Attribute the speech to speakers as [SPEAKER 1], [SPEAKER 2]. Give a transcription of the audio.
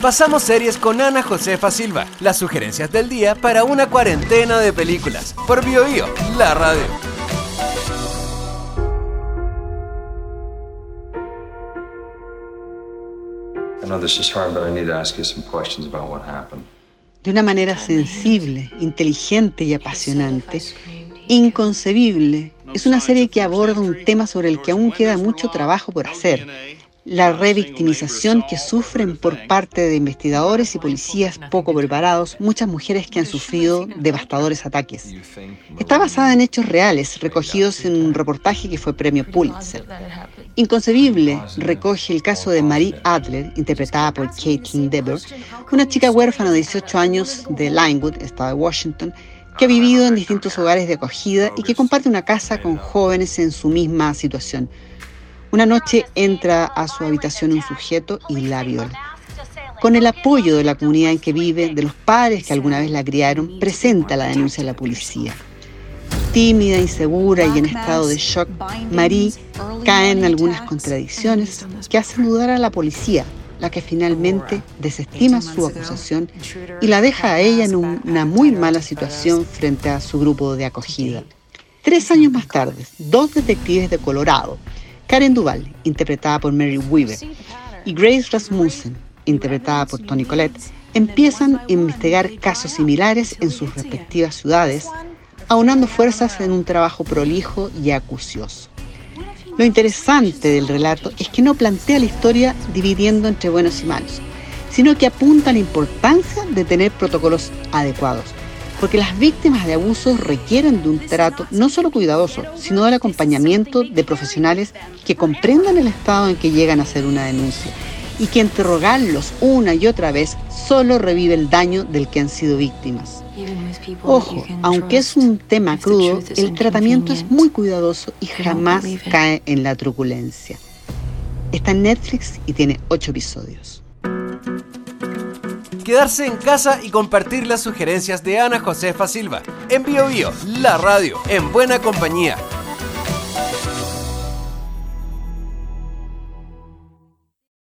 [SPEAKER 1] Pasamos series con Ana Josefa Silva, las sugerencias del día para una cuarentena de películas. Por BioBio, la radio.
[SPEAKER 2] De una manera sensible, inteligente y apasionante, Inconcebible es una serie que aborda un tema sobre el que aún queda mucho trabajo por hacer, la revictimización que sufren por parte de investigadores y policías poco preparados muchas mujeres que han sufrido devastadores ataques. Está basada en hechos reales recogidos en un reportaje que fue premio Pulitzer. Inconcebible recoge el caso de Marie Adler, interpretada por Caitlin Dever, una chica huérfana de 18 años de Linewood, estado de Washington, que ha vivido en distintos hogares de acogida y que comparte una casa con jóvenes en su misma situación. Una noche entra a su habitación un sujeto y la viola. Con el apoyo de la comunidad en que vive, de los padres que alguna vez la criaron, presenta la denuncia a la policía. Tímida, insegura y en estado de shock, Marie cae en algunas contradicciones que hacen dudar a la policía, la que finalmente desestima su acusación y la deja a ella en una muy mala situación frente a su grupo de acogida. Tres años más tarde, dos detectives de Colorado Karen Duval, interpretada por Mary Weaver, y Grace Rasmussen, interpretada por Tony Collette, empiezan a investigar casos similares en sus respectivas ciudades, aunando fuerzas en un trabajo prolijo y acucioso. Lo interesante del relato es que no plantea la historia dividiendo entre buenos y malos, sino que apunta a la importancia de tener protocolos adecuados, porque las víctimas de abusos requieren de un trato no solo cuidadoso, sino del acompañamiento de profesionales que comprendan el estado en que llegan a hacer una denuncia y que interrogarlos una y otra vez solo revive el daño del que han sido víctimas. Ojo, aunque es un tema crudo, el tratamiento es muy cuidadoso y jamás cae en la truculencia. Está en Netflix y tiene ocho episodios
[SPEAKER 1] quedarse en casa y compartir las sugerencias de Ana Josefa Silva. En Bio Bio, la radio, en buena compañía.